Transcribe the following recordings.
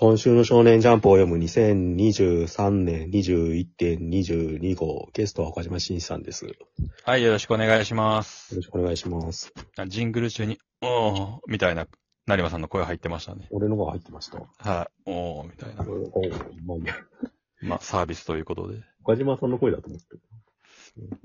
今週の少年ジャンプを読む2023年21.22号、ゲストは岡島慎さんです。よはい、よろしくお願いします。ろしくお願いします。ジングル中に、おー、みたいな、成馬さんの声入ってましたね。俺のが入ってました。はい、おー、みたいな。おまあまあ、サービスということで。岡島さんの声だと思ってる。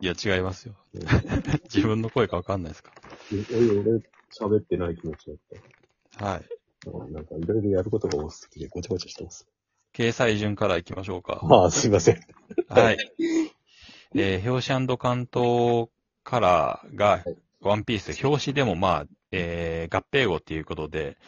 いや、違いますよ。自分の声かわかんないですか。俺、俺、喋ってない気持ちだっはい。た。なんか、いろいろやることが多すぎて、ごちゃごちゃしてます。掲載順から行きましょうか。ああ、すいません。はい。えー、表紙関東カラーが、ワンピース、表紙でもまあ、えー、合併号っていうことで、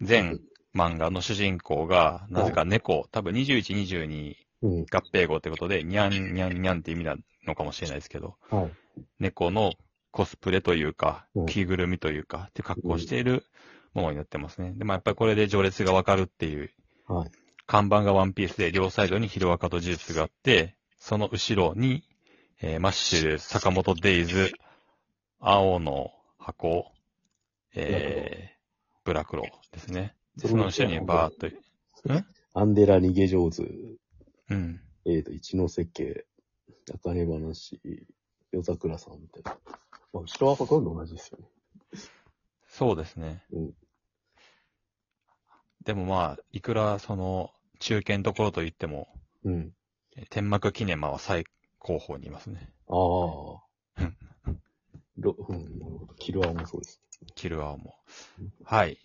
全漫画の主人公が、なぜか猫、多分21、22うん。合併号ってことで、にゃんにゃんにゃんって意味なのかもしれないですけど、はい。猫のコスプレというかうん、着ぐるみというか、って格好をしているものになってますね。で、まあやっぱりこれで序列がわかるっていう、はい。看板がワンピースで両サイドにヒロアカと呪術があって、その後ろに、えーマッシュル、坂本デイズ、青の箱、えー、ブラクロですね。でその後ろにバーっと、アンデラ逃げ上手、うん。えっ、と、一ノ瀬家、中根話、夜桜さんみたいな。まあ、後ろはほとんど同じですよね。そうですね。うんでもまあ、いくらその、中堅どころと言っても、うん。えー天幕記念マは最高峰にいますね。ああ。ろうん、なるほど。キルアーもそうです。キルアーも。はい。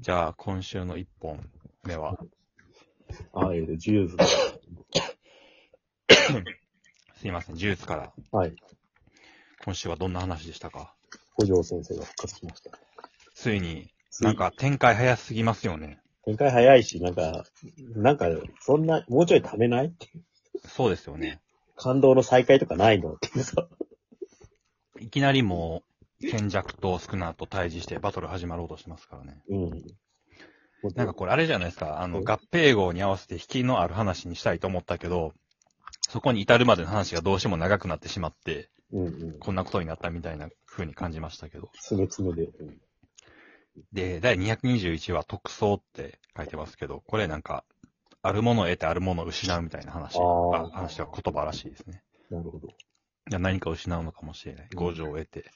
じゃあ、今週の一本目は、ああ、えっ、と、ジューズ。すいません、呪術から、はい。今週はどんな話でしたか？古城先生が復活しました。ついに、なんか展開早すぎますよね。展開早いし、なんか、なんか、そんな、もうちょいためない？っていうそうですよね。感動の再会とかないの？っていうさ。いきなりもう、賢弱とスクナーと対峙してバトル始まろうとしてますからね。うん。なんかこれあれじゃないですか、あの、うん合併号に合わせて引きのある話にしたいと思ったけど、そこに至るまでの話がどうしても長くなってしまって、うんうん。こんなことになったみたいな風に感じましたけど。つめつめで。うんで、第221話特捜って書いてますけど、これなんか、あるものを得てあるものを失うみたいな話あーあ話は言葉らしいですね。なるほど。いや何か失うのかもしれない。五条を得て。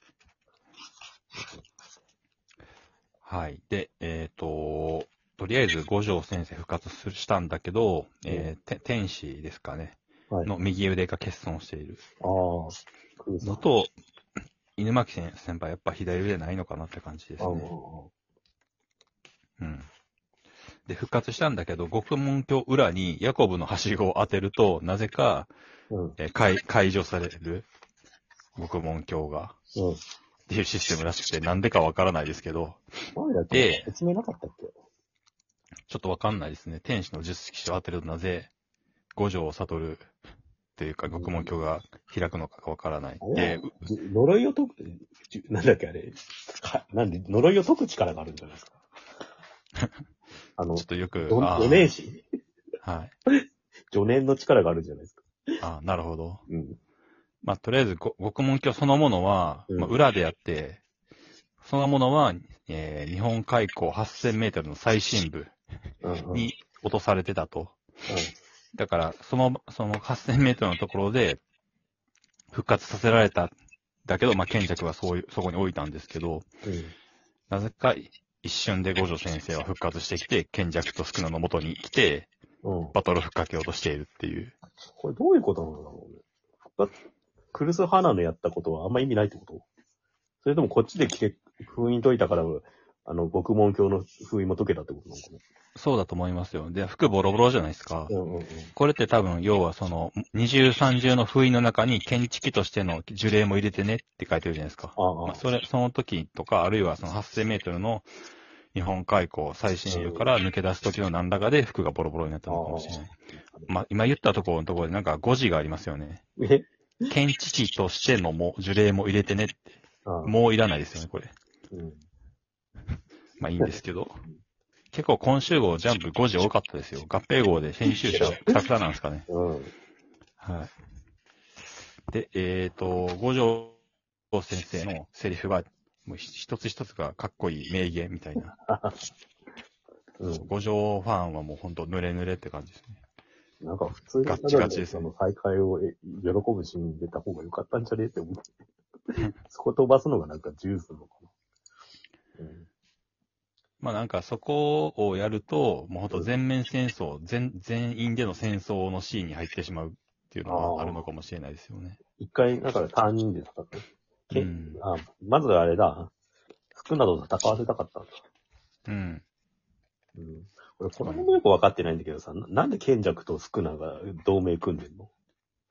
はい。で、えっ、と、とりあえず五条先生復活すしたんだけど、えーて天使ですかね。はい。あの右腕が欠損しているあ、クーさんのと、犬巻先先輩やっぱ左腕ないのかなって感じですね。うん。で、復活したんだけど、極門鏡裏にヤコブのはしごを当てると、なぜか、うん。えー解解除される極門鏡が、うん。っていうシステムらしくて、なんでかわからないですけど、前だっけ？説明なかったっけ？ちょっとわかんないですね。天使の術式を当てるとなぜ、五条を悟るというか、極門鏡が開くのかがわからない。では、呪いを解く、じなんだっけあれ。かなんで、呪いを解く力があるんじゃないですか？あのちょっ、とよく、ど年始はい。助念の力があるんじゃないですか？あなるほど。うん。まあ、とりあえず、ご極門鏡そのものは、うんまあ、裏であって、そのものは、えー日本海溝8000メートルの最深部うん。うん。に落とされてたと。だから、その、その8000メートルのところで、復活させられた。だけど、まあ、賢弱はそういう、そこに置いたんですけど、うん。なぜか、一瞬で五条先生は復活してきて、賢弱とスクナの元に来て、うん。うん。バトルを吹っかけようとしているっていう。これどういうことなんだろうね。だクルス・ハナのやったことはあんま意味ないってこと？それともこっちで聞け、封印解いたから、あの、極門教の封印も解けたってことなのかそうだと思いますよ。で、服ボロボロじゃないですか。なうんうんうん。これって多分、要はその、二重三重の封印の中に建築としての呪霊も入れてねって書いてるじゃないですか。ああ、まあ、それ、その時とか、あるいはその8000メートルの日本海溝最新部から抜け出す時の何らかで服がボロボロになったのかもしれない。まあ、今言ったところのところでなんか誤字がありますよね。え？建築としてのも呪霊も入れてねって。ああもういらないですよね、これ。うん。まあいいんですけど。結構今週号ジャンプ5時多かったですよ。合併号で編集者くたくたなんですかね。うん。はい。で、えっ、と、五条先生のセリフが、もうひ一つ一つがかっこいい名言みたいな。うん。五条ファンはもうほんと濡れ濡れって感じですね。なんか普通にガッチガチですその再会をえ喜ぶシーンに入れた方が良かったんじゃねえって思って。そこ飛ばすのがなんかジュースなの。まあなんかそこをやると、もうほんと全面戦争、全、全員での戦争のシーンに入ってしまうっていうのはあるのかもしれないですよね。一回、だから他人で戦って。けうんあまずあれだ。服など戦わせたかったんだ。うん。うん。俺、この辺もよく分かってないんだけどさ、ななんで賢弱とスクナが同盟組んでんの？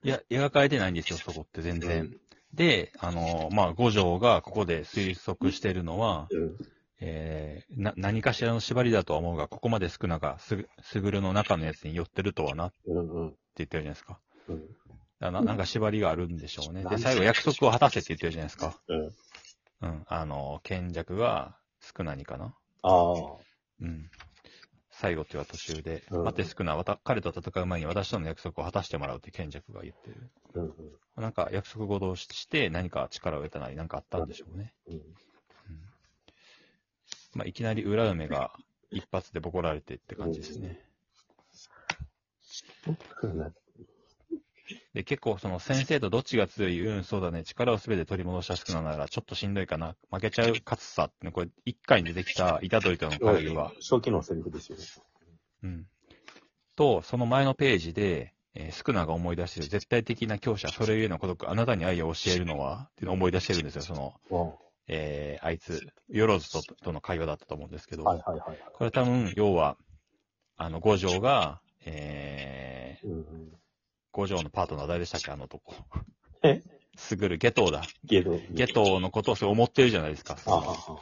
いや、描かれてないんですよ、そこって全然。で、あの、まあ、五条がここで推測してるのは、うん。えー、な、何かしらの縛りだとは思うが、ここまで少なが、すぐ、すぐるの中のやつに寄ってるとはなって。言ってるじゃないですか。うん。だななんか縛りがあるんでしょうね。で最後約束を果たせって言ってるじゃないですか。うん。うん。あの、賢弱が少なにかな。ああ。うん。最後っては途中で、うん待って少な、わた彼と戦う前に私との約束を果たしてもらうって賢弱が言ってる。うんうん。なんか約束事をして何か力を得たなりなんかあったんでしょうね。うん。うんまあ、いきなり裏梅が一発でボコられてって感じですね。うんで、結構その先生とどっちが強い、うん、そうだね、力をすべて取り戻しやすくなるならちょっとしんどいかな、負けちゃう勝つさってね、これ一回に出てきた板取りとの会議は、初期のセリフですよね。うん。と、その前のページで、えースクナが思い出している。絶対的な強者、それゆえの孤独、あなたに愛を教えるのは、っていうのを思い出してるんですよ、その、あ。えーあいつ、ヨロズととの会話だったと思うんですけど、はいはいはい。これ多分、要は、あの、五条が、えー、うんうん。五条のパートナー誰でしたっけ、あの男。え？すぐる、ゲトウだ。ゲド。ゲトウのことをそう思ってるじゃないですか。ああ、あ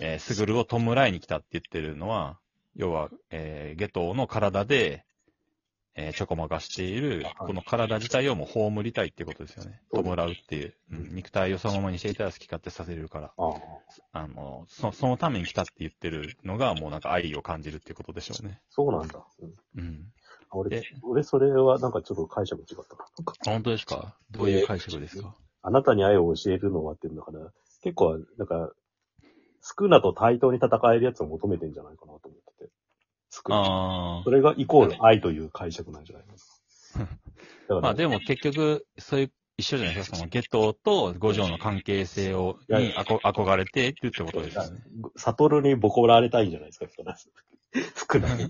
えー、スグルを弔いに来たって言ってるのは、要は、えー、ゲトウの体で、えー、ちょこまかしている、はいこの体自体をもう葬りたいっていうことですよね。弔うっていう。うん、肉体をそのままにしていたら好き勝手させれるから。あ。ああの、そそのために来たって言ってるのが、もうなんか愛を感じるっていうことでしょうね。そうなんだ。うんうん。俺え、俺それはなんかちょっと解釈違ったな。本当ですか？どういう解釈ですか？あなたに愛を教えるのはっていうのだから、結構、なんか、スクナと対等に戦えるやつを求めてんじゃないかなと思ってて。スクナ。ああそ。れがイコール愛という解釈なんじゃないですか。だから、まあでも結局、そういう、一緒じゃないですか？そのゲトと五条の関係性を、にあこ憧れてってってことですよね。サトルにボコられたいんじゃないですか、人なスクナに。うん。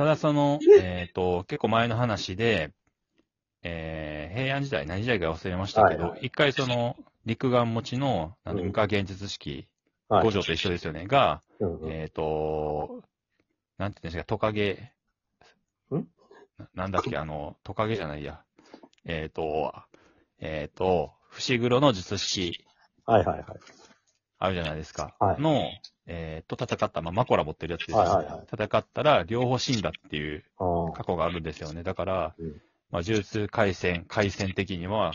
まあ、ただその、え？っ、と、結構前の話で、えー、平安時代、何時代か忘れましたけど、はいは一回その、陸岸持ちの、あの、うん。無価現実式、はい。五条と一緒ですよね、が、うんうん。えっ、と、なんて言うんですか、トカゲ、ん？ななんだっけ、あの、トカゲじゃないや。えっ、と、えっ、と、伏黒の術式、はいはいはい。あるじゃないですか。はいの、えー、と戦った、まあ、マコラ持ってるやつです。はいはいはい戦ったら、両方死んだっていう。過去があるんですよね。だから、うんまあ、呪術回戦、回戦的には。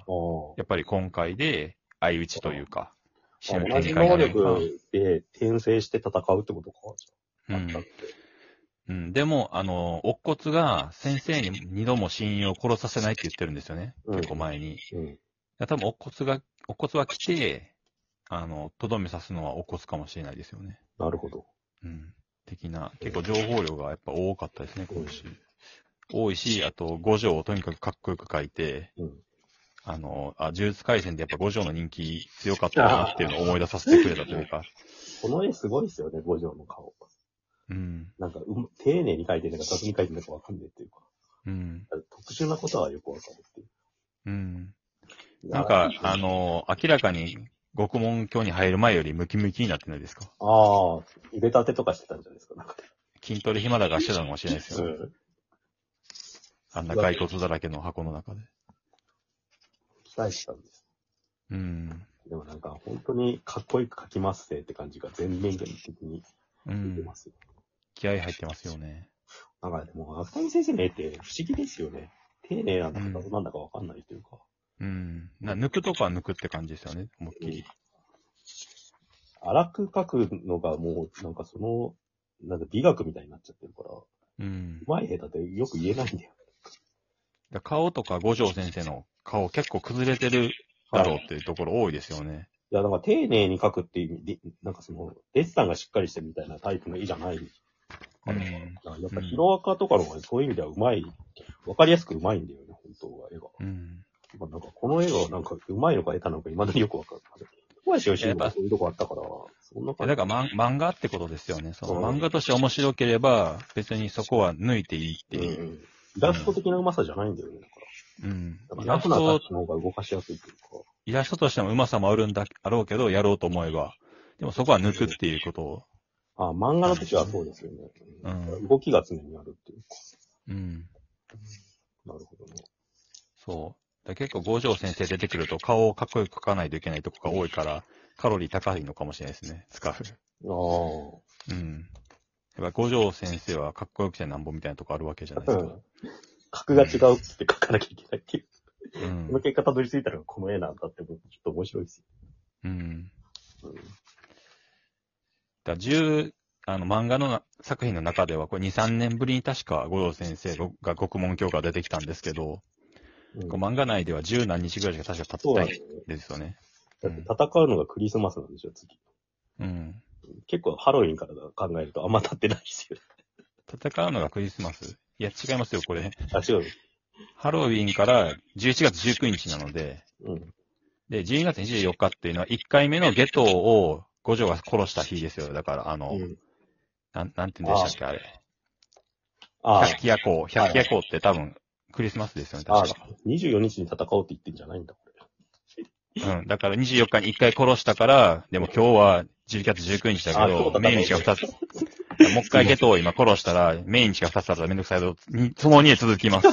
やっぱり今回で相打ちというか、死ぬ同じ展開能なのか力で転生して戦うってことか。うん。うん。でも、あの、乙骨が先生に二度も親友を殺させないって言ってるんですよね。うん結構前に。いうん。や多分乙骨が、乙骨は来て、あの、とどめさすのは乙骨かもしれないですよね。なるほど。うん。的な、結構情報量がやっぱ多かったですね、今週。多いし、あと、五条をとにかくかっこよく書いて、うん。あの、あ、呪術回戦でやっぱ五条の人気強かったなっていうのを思い出させてくれたというか。この絵すごいですよね、五条の顔。うん。なんか、うま丁寧に描いてるのか、雑に描いてるのかわかんないっていうか。うん。特殊なことはよくわかるっていう。うん。なんか、あ、の、明らかに獄門教に入る前よりムキムキになってないですか？ああ、腕立てとかしてたんじゃないですか、なんか。筋トレ暇だがしてたのかもしれないですよね。うん。あんな骸骨だらけの箱の中で。期待したんです。うん。でもなんか、本当にかっこよく描きますねって感じが全面的にうん出てま。すよ。気合入ってますよね。なんかでも、芥見先生の絵って不思議ですよね。丁寧なんだかうんなんだかわかんないというか。うん。な抜くとかは抜くって感じですよね、思いっきり。荒く描くのがもう、なんかその、なんか美学みたいになっちゃってるから、ううん。まい絵だってよく言えないんだよ。だ顔とか五条先生の顔結構崩れてるだろうっていうところ多いですよね。いや、だから丁寧に描くっていう意味で、なんかその、デッサンがしっかりしてるみたいなタイプの絵じゃない。うん。やっぱヒロアカとかの方がそういう意味ではうまい、わかりやすくうまいんだよね、本当は、絵が。うん。まあなんかこの絵がなんかうまいのか下手なのか未だによくわかんない。小林よしやっぱそういうとこあったから、そんな感じ。だから漫漫画ってことですよね。そのうん漫画として面白ければ、別にそこは抜いていいっていう。うんイラスト的なうまさじゃないんだよね。だかうん。ら。イラフなタラストッチの方が動かしやすいというか。イラストとしてもうまさもあるんだ、あろうけど、やろうと思えば。でもそこは抜くっていうことを。あ漫画の時はそうですよね。うん動きが常にあるっていうか。うん。なるほどね。そう。だ結構五条先生出てくると顔をかっこよく描かないといけないとこが多いから、カロリー高いのかもしれないですね。使う。ああ。うん。やっぱ五条先生はかっこよくてなんぼみたいなとこあるわけじゃないですか。格が違うって書かなきゃいけないっていう。うんこの。結果たどり着いたらこの絵なんだってちょっと面白いですうん。よ。だから10、あの、漫画のな作品の中では、これ2、3年ぶりに確か五条先生が獄門教科出てきたんですけど、うん。こう漫画内では10何日ぐらいしか確か経ってないですよね。だって戦うのがクリスマスなんでしょ、次。うん。結構ハロウィンから考えるとあんま経ってないですよ。戦うのがクリスマス？いや、違いますよ、これ。あ、違う。ハロウィンから11月19日なので、うん。で、12月24日っていうのは1回目のゲトを五条が殺した日ですよ。だから、あの、うん、なん、なんて言うんでしたっけ、あれ。あ百鬼夜行。百鬼夜行って多分、クリスマスですよね、あ、あ確か。24日に戦おうって言ってんじゃないんだ、これ。うん。だから24日に1回殺したから、でも今日は11月19日だけど、あそうだ命日が2つ。もう一回ゲトを今殺したら、命日が2つあったらめんどくさいけど、にその2で続きます。